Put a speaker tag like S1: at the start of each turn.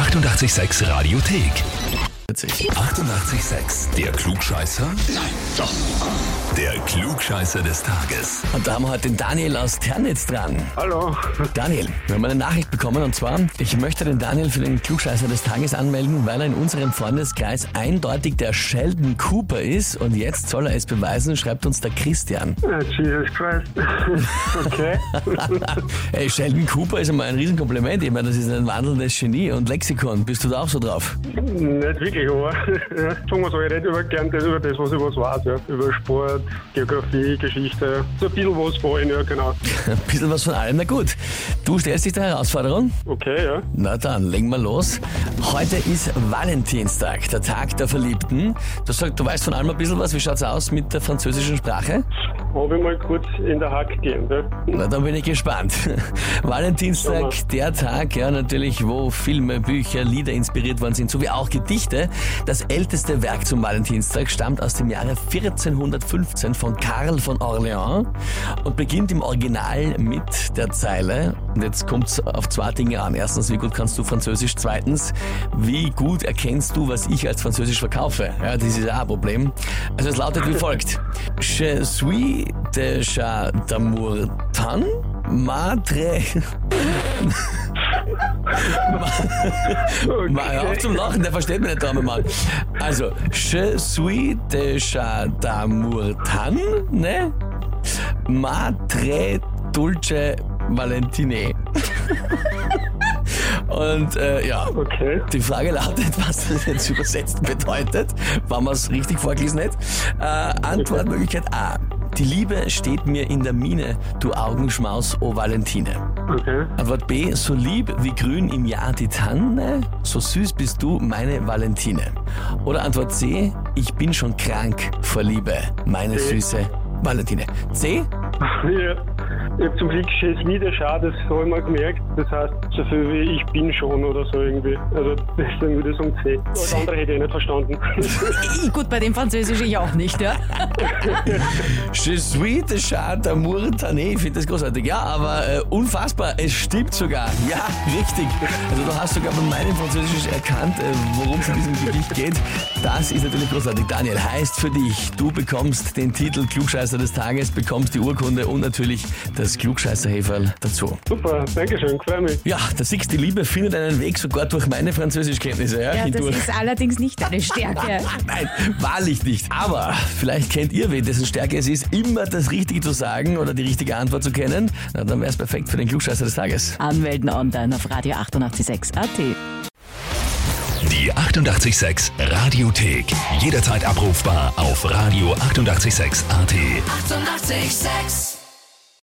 S1: 886 Radiothek. 88,6. Der Klugscheißer? Nein, doch. Der Klugscheißer des Tages.
S2: Und da haben wir heute den Daniel aus Ternitz dran.
S3: Hallo.
S2: Daniel, wir haben eine Nachricht bekommen und zwar, ich möchte den Daniel für den Klugscheißer des Tages anmelden, weil er in unserem Freundeskreis eindeutig der Sheldon Cooper ist und jetzt soll er es beweisen, schreibt uns der Christian.
S3: Jesus Christ. Okay.
S2: Ey, Sheldon Cooper ist einmal ein Riesenkompliment. Ich meine, das ist ein wandelndes Genie und Lexikon. Bist du da auch so drauf?
S3: Nicht wirklich, aber ja, sagen wir so, ich rede über, gern das, über das, was ich was weiß. Ja. Über Sport, Geografie, Geschichte. So ein bisschen was vorhin, ja, genau.
S2: Ein bisschen was von allem, na gut. Du stellst dich der Herausforderung?
S3: Okay, ja.
S2: Na dann, legen wir los. Heute ist Valentinstag, der Tag der Verliebten. Du sagst, du weißt von allem ein bisschen was. Wie schaut's aus mit der französischen Sprache?
S3: Habe ich mal kurz in der Hack gegeben. Ja.
S2: Na, dann bin ich gespannt. Valentinstag,
S3: Schau
S2: der Tag, ja, natürlich, wo Filme, Bücher, Lieder inspiriert worden sind, sowie auch Gedichte. Das älteste Werk zum Valentinstag stammt aus dem Jahre 1415 von Karl von Orléans und beginnt im Original mit der Zeile, und jetzt kommt es auf zwei Dinge an. Erstens, wie gut kannst du Französisch? Zweitens, wie gut erkennst du, was ich als Französisch verkaufe? Ja, das ist auch ein Problem. Also es lautet wie folgt. Je suis chat d'amour tan, madre... Mal hör auf zum Lachen, der versteht mich nicht, arme Mann. Also, je suis déjà d'amour tan, ne? Ma très dulce Valentine. Und äh, ja,
S3: Okay.
S2: die Frage lautet, was das jetzt übersetzt bedeutet, wenn man es richtig vorgelesen hat. Äh, Antwortmöglichkeit A. Die Liebe steht mir in der Mine, du Augenschmaus, o Valentine.
S3: Okay.
S2: Antwort B, so lieb wie grün im Jahr die Tanne, so süß bist du, meine Valentine. Oder Antwort C, ich bin schon krank vor Liebe, meine süße Valentine. C,
S3: Ja. Ich habe zum Glück Chess wieder schade, das habe ich mal gemerkt. Das heißt, so viel wie ich bin schon oder so irgendwie. Also deswegen würde ich sagen C. Das andere hätte ich nicht verstanden.
S4: Gut, bei dem Französisch ich auch nicht, ja.
S2: Je suis de chat d'amour tanné. Ich finde das großartig. Ja, aber äh, unfassbar, es stimmt sogar. Ja, richtig. Also du hast sogar bei meinem Französisch erkannt, äh, worum es in diesem Gedicht geht. Das ist natürlich großartig. Daniel, heißt für dich, du bekommst den Titel Klugscheißer des Tages, bekommst die Urkunde und natürlich das Klugscheißerheferl dazu.
S3: Super, Dankeschön, freue mich.
S2: Ja, der siehst, die Liebe findet einen Weg sogar durch meine Französischkenntnisse. Ja,
S4: Ja, das ist allerdings nicht deine Stärke.
S2: Nein, wahrlich nicht. Aber vielleicht kennt ihr wen, dessen Stärke es ist, immer das Richtige zu sagen oder die richtige Antwort zu kennen. Na, dann wäre es perfekt für den Klugscheißer des Tages.
S4: Anmelden online auf radio 886 AT.
S1: Die 88,6 Radiothek. Jederzeit abrufbar auf radio886.at. 88,6.
S5: Eighty-eight, sex.